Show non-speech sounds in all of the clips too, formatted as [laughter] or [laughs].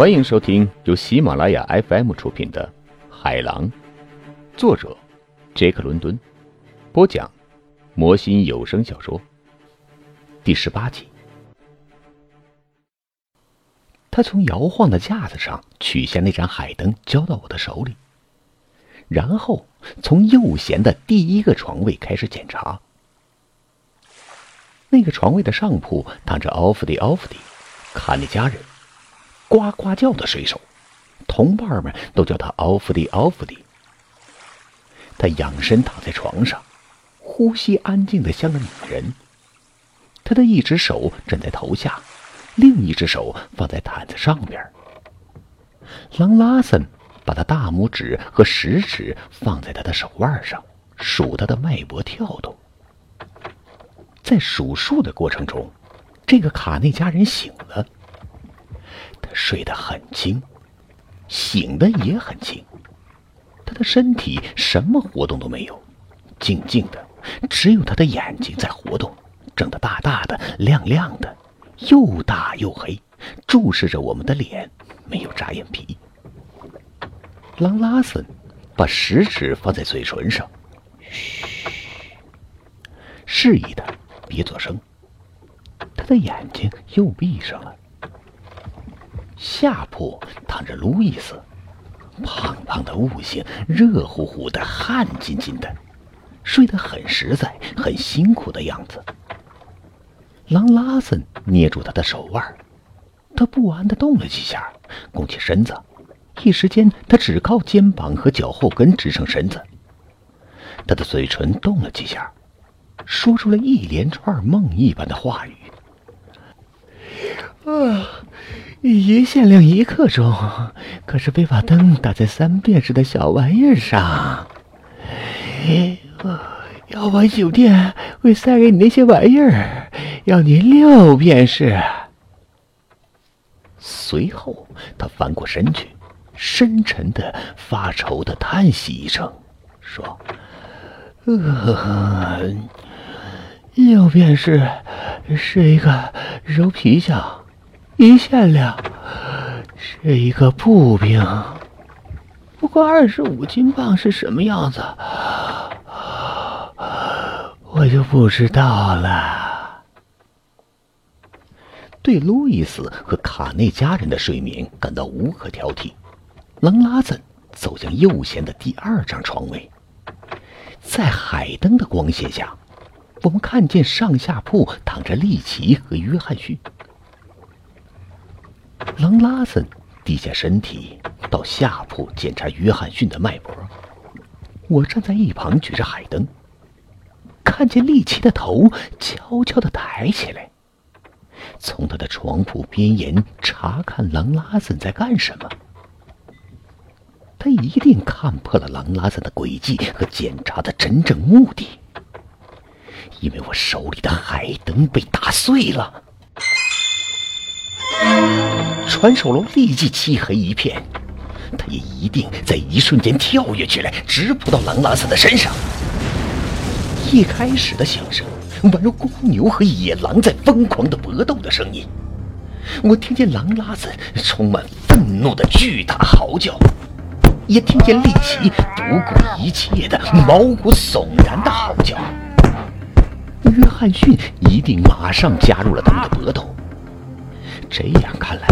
欢迎收听由喜马拉雅 FM 出品的《海狼》，作者杰克·伦敦，播讲魔心有声小说第十八集。他从摇晃的架子上取下那盏海灯，交到我的手里，然后从右舷的第一个床位开始检查。那个床位的上铺躺着奥弗迪·奥弗迪，卡内加人，呱呱叫的水手，同伴们都叫他奥弗迪·奥弗迪。他仰身躺在床上，呼吸安静的像个女人。他的一只手枕在头下。另一只手放在毯子上边。狼拉森把他大拇指和食指放在他的手腕上，数他的脉搏跳动。在数数的过程中，这个卡内加人醒了。他睡得很轻，醒的也很轻。他的身体什么活动都没有，静静的，只有他的眼睛在活动，睁得大大的，亮亮的。又大又黑，注视着我们的脸，没有眨眼皮。狼拉森把食指放在嘴唇上，嘘，示意他别做声。他的眼睛又闭上了。下铺躺着路易斯，胖胖的悟性，热乎乎的，汗津津的，睡得很实在，很辛苦的样子。狼拉森捏住他的手腕，他不安的动了几下，弓起身子。一时间，他只靠肩膀和脚后跟支撑身子。他的嘴唇动了几下，说出了一连串梦一般的话语：“啊，一限量一刻钟，可是非把灯打在三便士的小玩意儿上。要把酒店会塞给你那些玩意儿。”要你六便士。随后，他翻过身去，深沉的、发愁的叹息一声，说：“呃，六便是是一个柔皮匠，一限量是一个步兵。不过二十五斤棒是什么样子，我就不知道了。”对路易斯和卡内家人的睡眠感到无可挑剔，狼拉森走向右舷的第二张床位，在海灯的光线下，我们看见上下铺躺着利奇和约翰逊。狼拉森低下身体到下铺检查约翰逊的脉搏，我站在一旁举着海灯，看见利奇的头悄悄的抬起来。从他的床铺边沿查看狼拉森在干什么。他一定看破了狼拉森的诡计和检查的真正目的，因为我手里的海灯被打碎了。传手楼立即漆黑一片，他也一定在一瞬间跳跃起来，直扑到狼拉森的身上。一开始的响声。宛如公牛和野狼在疯狂的搏斗的声音，我听见狼拉森充满愤怒的巨大嚎叫，也听见利奇不顾一切的毛骨悚然的嚎叫。约翰逊一定马上加入了他们的搏斗。这样看来，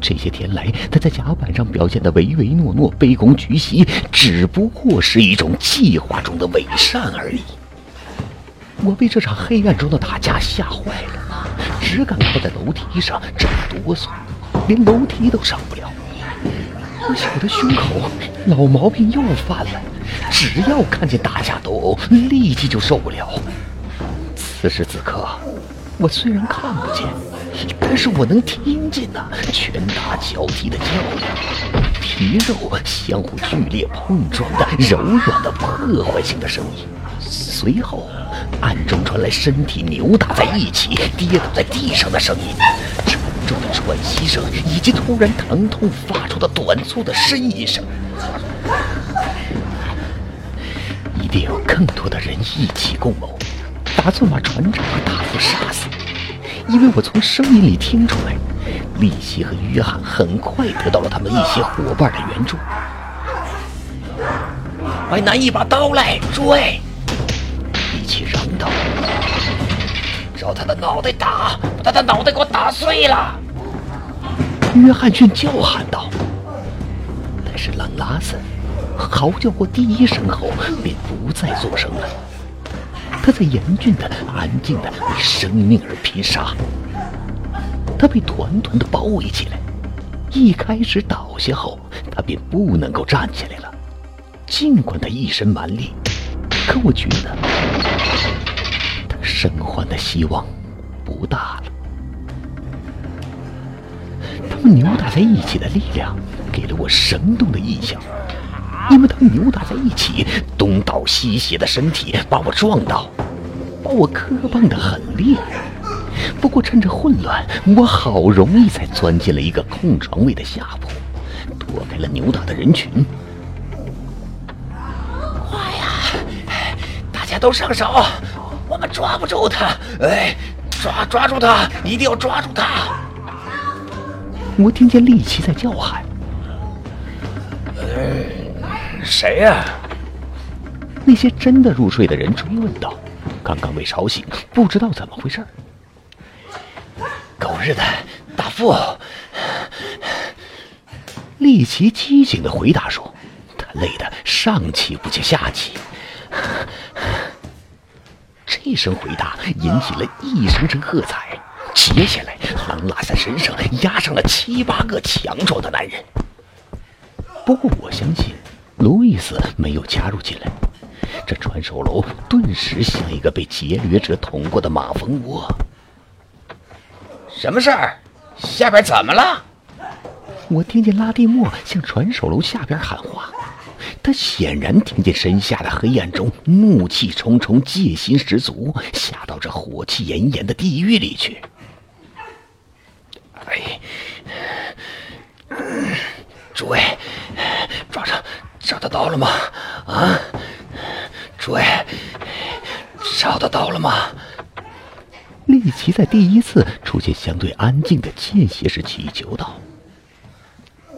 这些天来他在甲板上表现的唯唯诺诺、卑躬屈膝，只不过是一种计划中的伪善而已。我被这场黑暗中的打架吓坏了，只敢靠在楼梯上直哆嗦，连楼梯都上不了。我小的胸口老毛病又犯了，只要看见打架斗殴，立即就受不了。此时此刻，我虽然看不见，但是我能听见那拳打脚踢的较量，皮肉相互剧烈碰撞的柔软的破坏性的声音。随后。暗中传来身体扭打在一起、跌倒在地上的声音，沉重的喘息声，以及突然疼痛发出的短促的呻吟声。一定有更多的人一起共谋，打算把船长和大副杀死，因为我从声音里听出来，利奇和约翰很快得到了他们一些伙伴的援助。快拿一把刀来，诸位！利奇嚷道：“照他的脑袋打，把他的脑袋给我打碎了！”约翰逊叫喊道。但是朗拉森嚎叫过第一声后，便不再作声了。他在严峻的、安静的为生命而拼杀。他被团团的包围起来。一开始倒下后，他便不能够站起来了。尽管他一身蛮力，可我觉得他生还的希望不大了。他们扭打在一起的力量给了我生动的印象，因为他们扭打在一起，东倒西斜的身体把我撞倒，把我磕碰的很厉害。不过趁着混乱，我好容易才钻进了一个空床位的下铺，躲开了扭打的人群。快呀！大家都上手，我们抓不住他！哎，抓抓住他！一定要抓住他！我听见利奇在叫喊。呃，谁呀？那些真的入睡的人追问道：“刚刚被吵醒，不知道怎么回事。”狗日的大副！立奇机警的回答说：“他累得上气不接下气。”这声回答引起了一声声喝彩。接下来，狼拉在身上压上了七八个强壮的男人。不过，我相信路易斯没有加入进来。这传手楼顿时像一个被劫掠者捅过的马蜂窝。什么事儿？下边怎么了？我听见拉蒂莫向传手楼下边喊话，他显然听见身下的黑暗中怒气冲冲、戒心十足，下到这火气炎炎的地狱里去。哎，诸位，找得到了吗？啊，诸位，找得到了吗？利奇在第一次出现相对安静的间歇时祈求道：“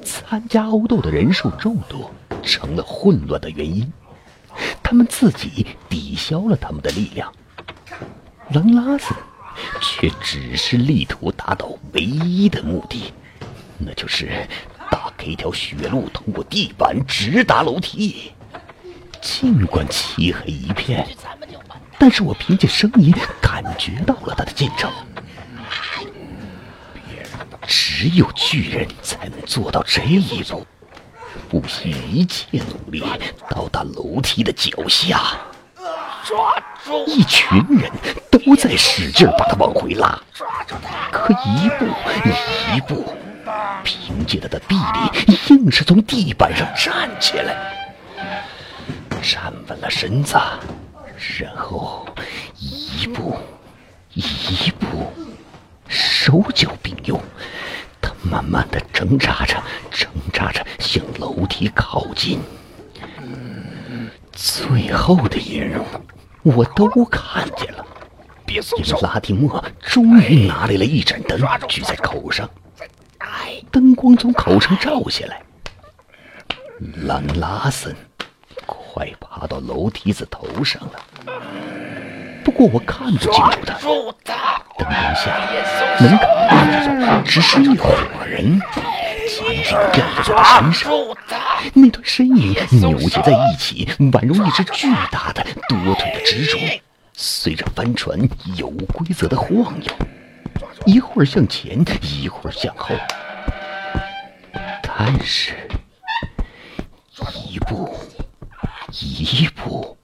参加殴斗的人数众多，成了混乱的原因。他们自己抵消了他们的力量。狼拉斯却只是力图达到唯一的目的，那就是打开一条血路，通过地板直达楼梯。尽管漆黑一片。”但是我凭借声音感觉到了他的进程。只有巨人才能做到这一步，不惜一切努力到达楼梯的脚下。抓住！一群人都在使劲把他往回拉。抓住他！可一步一步，凭借他的臂力，硬是从地板上站起来，站稳了身子。然后，一步一步，手脚并用，他慢慢的挣扎着，挣扎着向楼梯靠近。最后的一幕，我都看见了。因为拉蒂莫终于拿来了一盏灯，举在口上，灯光从口上照下来。兰拉森。快爬到楼梯子头上了，不过我看不清楚他。灯光下能看到只是一伙人紧紧吊在他身上，那团身影扭结在一起，宛如一只巨大的多腿的蜘蛛，随着帆船有规则的晃悠，一会儿向前，一会儿向后，但是，一步。一步，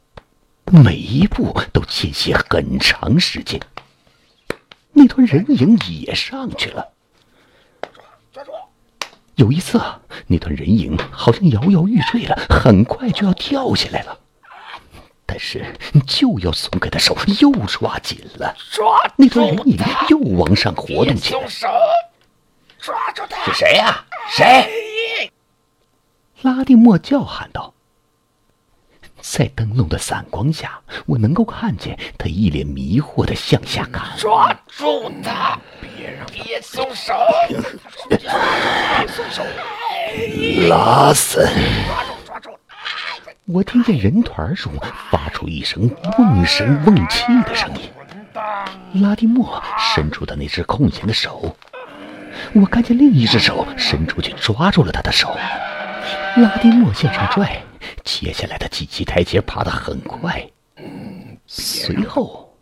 每一步都间歇很长时间。那团人影也上去了。抓住！有一次啊，那团人影好像摇摇欲坠了，很快就要跳下来了。但是就要松开的手又抓紧了。抓！那团人影又往上活动起来。抓住他！是谁呀？谁？拉蒂莫叫喊道。在灯笼的散光下，我能够看见他一脸迷惑的向下看。抓住他！别让别松手！拉森！我听见人团中发出一声瓮声瓮气的声音。拉蒂莫伸出的那只空闲的手，我看见另一只手伸出去抓住了他的手。拉蒂莫向上拽，接下来的几级台阶爬得很快。随后，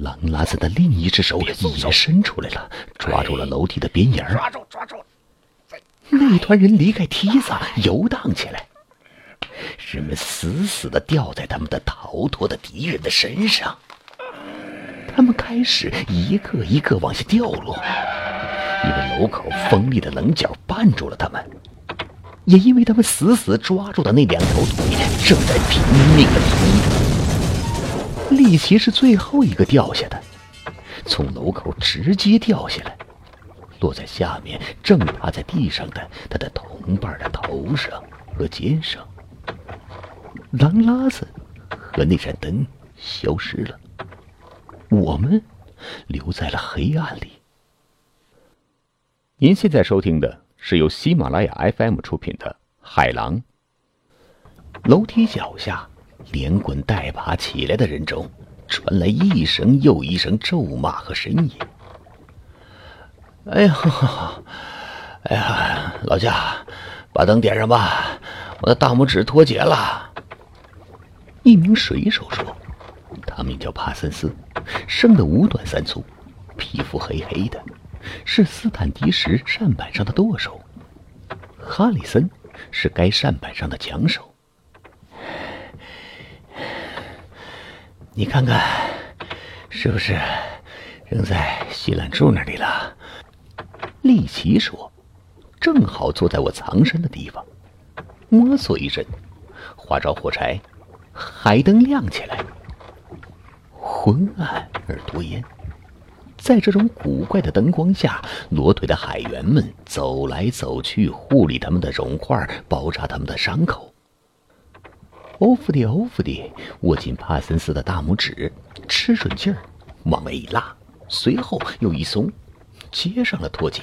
狼拉森的另一只手也伸出来了，抓住了楼梯的边沿。抓住，抓住！那团人离开梯子，游荡起来。人们死死地吊在他们的逃脱的敌人的身上，他们开始一个一个往下掉落，因为楼口锋利的棱角绊住了他们，也因为他们死死抓住的那两条腿正在拼命地踢。利奇是最后一个掉下的，从楼口直接掉下来，落在下面正趴在地上的他的同伴的头上和肩上。狼拉子和那盏灯消失了，我们留在了黑暗里。您现在收听的是由喜马拉雅 FM 出品的《海狼》。楼梯脚下，连滚带爬起来的人中，传来一声又一声咒骂和呻吟。哎呀，哎呀，老夏，把灯点上吧，我的大拇指脱节了。一名水手说：“他名叫帕森斯，生得五短三粗，皮肤黑黑的，是斯坦迪什扇板上的舵手。哈里森是该扇板上的桨手。你看看，是不是扔在西兰柱那里了？”利奇说：“正好坐在我藏身的地方。”摸索一阵，划着火柴。海灯亮起来，昏暗而多烟。在这种古怪的灯光下，裸腿的海员们走来走去，护理他们的融块，包扎他们的伤口。欧弗迪，欧弗迪，握紧帕森斯的大拇指，吃准劲儿，往外一拉，随后又一松，接上了脱节。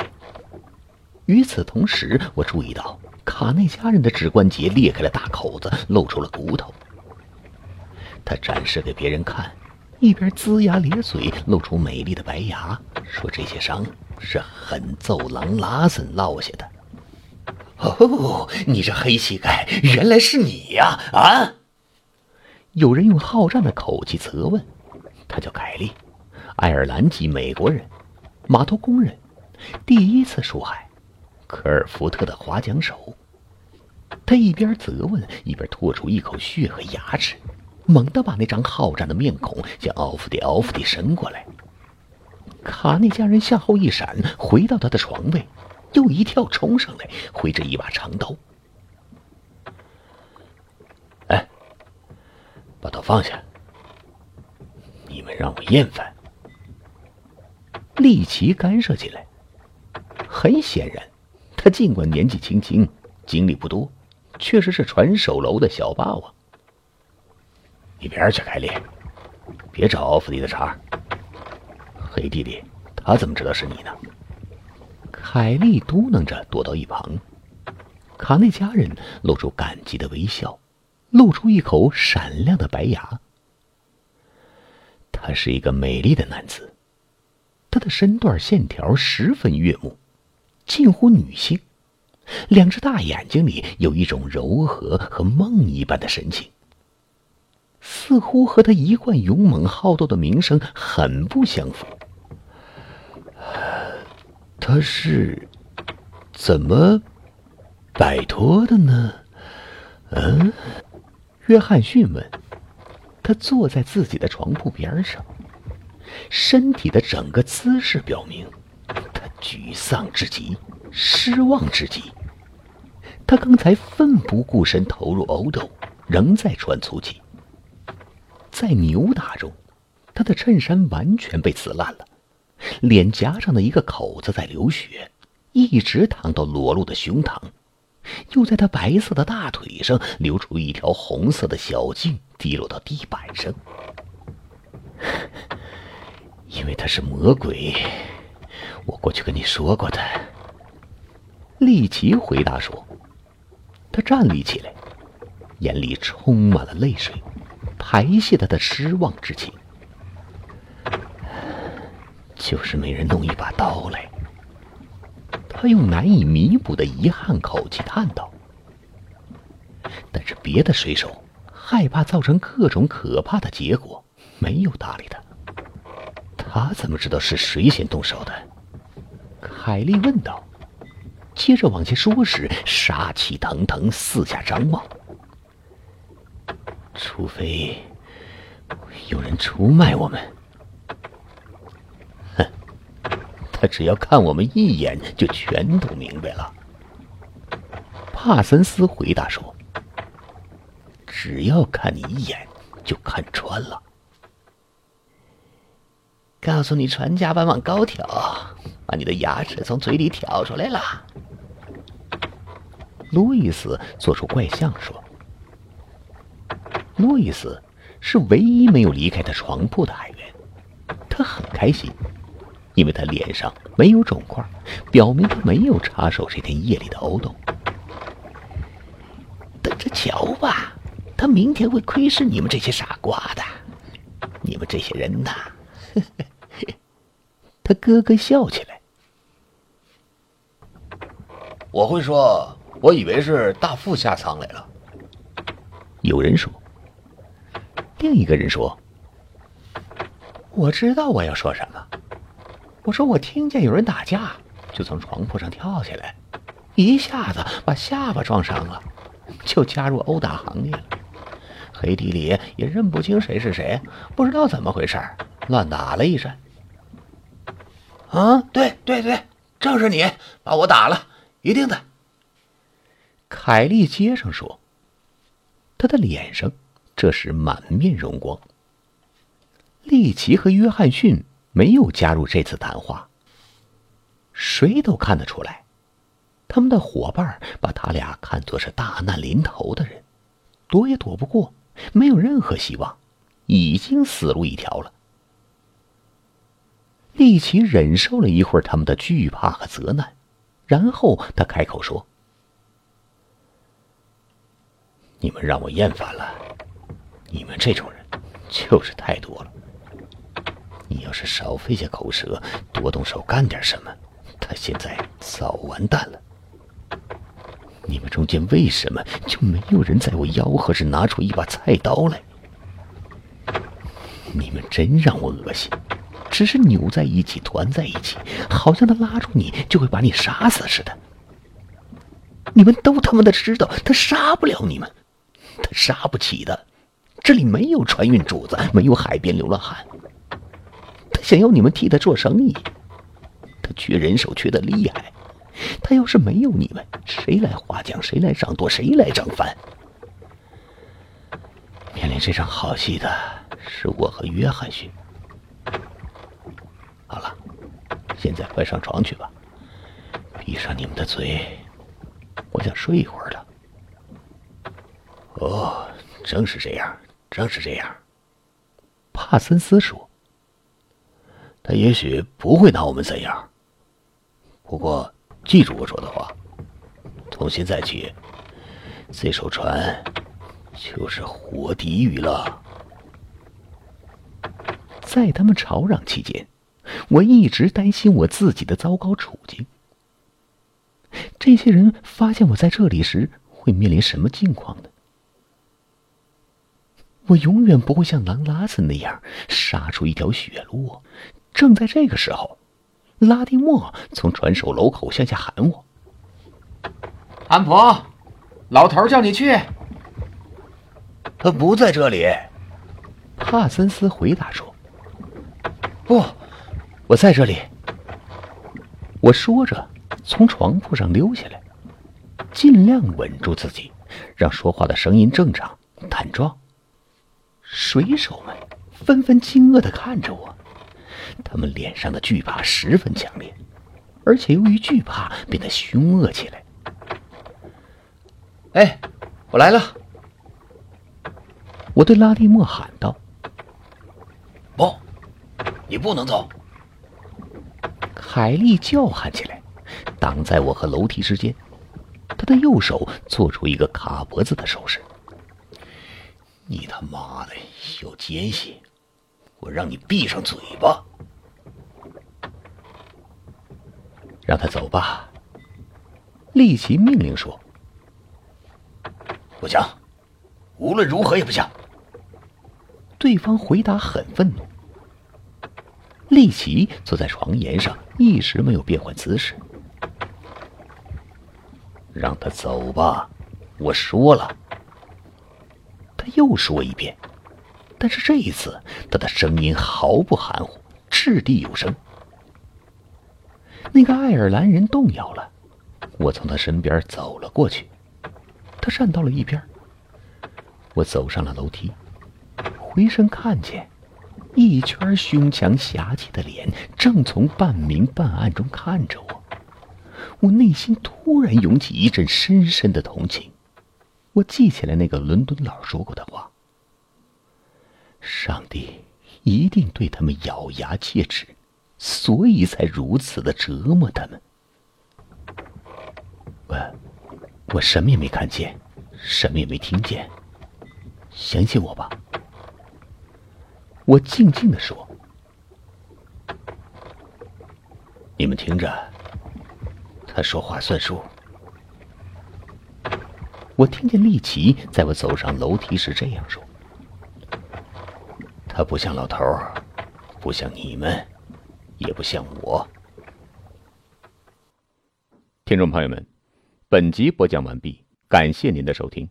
与此同时，我注意到卡内加人的指关节裂开了大口子，露出了骨头。他展示给别人看，一边龇牙咧嘴，露出美丽的白牙，说：“这些伤是狠揍狼拉森落下的。”哦，你这黑乞丐，原来是你呀！啊！有人用好战的口气责问。他叫凯利，爱尔兰籍美国人，码头工人，第一次出海，科尔福特的划桨手。他一边责问，一边吐出一口血和牙齿。猛地把那张好战的面孔向奥弗迪奥弗迪伸过来。卡内加人向后一闪，回到他的床位，又一跳冲上来，挥着一把长刀。哎，把刀放下！你们让我厌烦。利奇干涉进来。很显然，他尽管年纪轻轻，经历不多，确实是传手楼的小霸王。一边去，凯莉！别找奥弗利的茬。黑弟弟，他怎么知道是你呢？凯莉嘟囔着躲到一旁。卡内加人露出感激的微笑，露出一口闪亮的白牙。他是一个美丽的男子，他的身段线条十分悦目，近乎女性。两只大眼睛里有一种柔和和梦一般的神情。似乎和他一贯勇猛好斗的名声很不相符。他是怎么摆脱的呢？嗯，约翰逊问。他坐在自己的床铺边上，身体的整个姿势表明他沮丧至极，失望至极。他刚才奋不顾身投入殴斗，仍在喘粗气。在扭打中，他的衬衫完全被撕烂了，脸颊上的一个口子在流血，一直淌到裸露的胸膛，又在他白色的大腿上流出一条红色的小径，滴落到地板上。[laughs] 因为他是魔鬼，我过去跟你说过的。利奇回答说：“他站立起来，眼里充满了泪水，排泄他的失望之情。就是没人弄一把刀来。他用难以弥补的遗憾口气叹道。但是别的水手害怕造成各种可怕的结果，没有搭理他。他怎么知道是谁先动手的？凯莉问道。接着往前说时，杀气腾腾，四下张望。除非有人出卖我们，哼！他只要看我们一眼，就全都明白了。帕森斯回答说：“只要看你一眼，就看穿了。”告诉你，船家班往高挑，把你的牙齿从嘴里挑出来了。路易斯做出怪相说：“路易斯是唯一没有离开他床铺的海员，他很开心，因为他脸上没有肿块，表明他没有插手这天夜里的殴动。等着瞧吧，他明天会窥视你们这些傻瓜的，你们这些人呐！” [laughs] 他咯咯笑起来。我会说。我以为是大副下舱来了。有人说，另一个人说：“我知道我要说什么。我说我听见有人打架，就从床铺上跳下来，一下子把下巴撞伤了，就加入殴打行列了。黑地里也认不清谁是谁，不知道怎么回事，乱打了一阵。啊，对对对，正是你把我打了，一定的。”凯莉接上说：“他的脸上这时满面荣光。”利奇和约翰逊没有加入这次谈话。谁都看得出来，他们的伙伴把他俩看作是大难临头的人，躲也躲不过，没有任何希望，已经死路一条了。利奇忍受了一会儿他们的惧怕和责难，然后他开口说。你们让我厌烦了，你们这种人就是太多了。你要是少费些口舌，多动手干点什么，他现在早完蛋了。你们中间为什么就没有人在我吆喝时拿出一把菜刀来？你们真让我恶心，只是扭在一起，团在一起，好像他拉住你就会把你杀死似的。你们都他妈的知道，他杀不了你们。他杀不起的，这里没有船运主子，没有海边流浪汉。他想要你们替他做生意，他缺人手，缺的厉害。他要是没有你们，谁来划桨，谁来掌舵，谁来掌帆？面临这场好戏的是我和约翰逊。好了，现在快上床去吧，闭上你们的嘴，我想睡一会儿了。哦，正是这样，正是这样。帕森斯说：“他也许不会拿我们怎样。不过，记住我说的话，从现在起，这艘船就是活地狱了。”在他们吵嚷期间，我一直担心我自己的糟糕处境。这些人发现我在这里时，会面临什么境况呢？我永远不会像狼拉森那样杀出一条血路。正在这个时候，拉蒂莫从船首楼口向下喊我：“安婆，老头叫你去。”他不在这里。帕森斯回答说：“不，我在这里。”我说着，从床铺上溜下来，尽量稳住自己，让说话的声音正常、坦壮。水手们纷纷惊愕的看着我，他们脸上的惧怕十分强烈，而且由于惧怕变得凶恶起来。哎，我来了！我对拉蒂莫喊道：“不，你不能走！”凯莉叫喊起来，挡在我和楼梯之间。他他的右手做出一个卡脖子的手势。你他妈的有奸细！我让你闭上嘴巴！让他走吧。利奇命令说：“不行，无论如何也不行。”对方回答很愤怒。利奇坐在床沿上，一直没有变换姿势。让他走吧，我说了。他又说一遍，但是这一次他的声音毫不含糊，掷地有声。那个爱尔兰人动摇了，我从他身边走了过去，他站到了一边。我走上了楼梯，回身看见一圈胸腔狭气的脸正从半明半暗中看着我，我内心突然涌起一阵深深的同情。我记起来那个伦敦佬说过的话：上帝一定对他们咬牙切齿，所以才如此的折磨他们。我，我什么也没看见，什么也没听见。相信我吧。我静静的说：“你们听着，他说话算数。”我听见丽琪在我走上楼梯时这样说：“他不像老头儿，不像你们，也不像我。”听众朋友们，本集播讲完毕，感谢您的收听。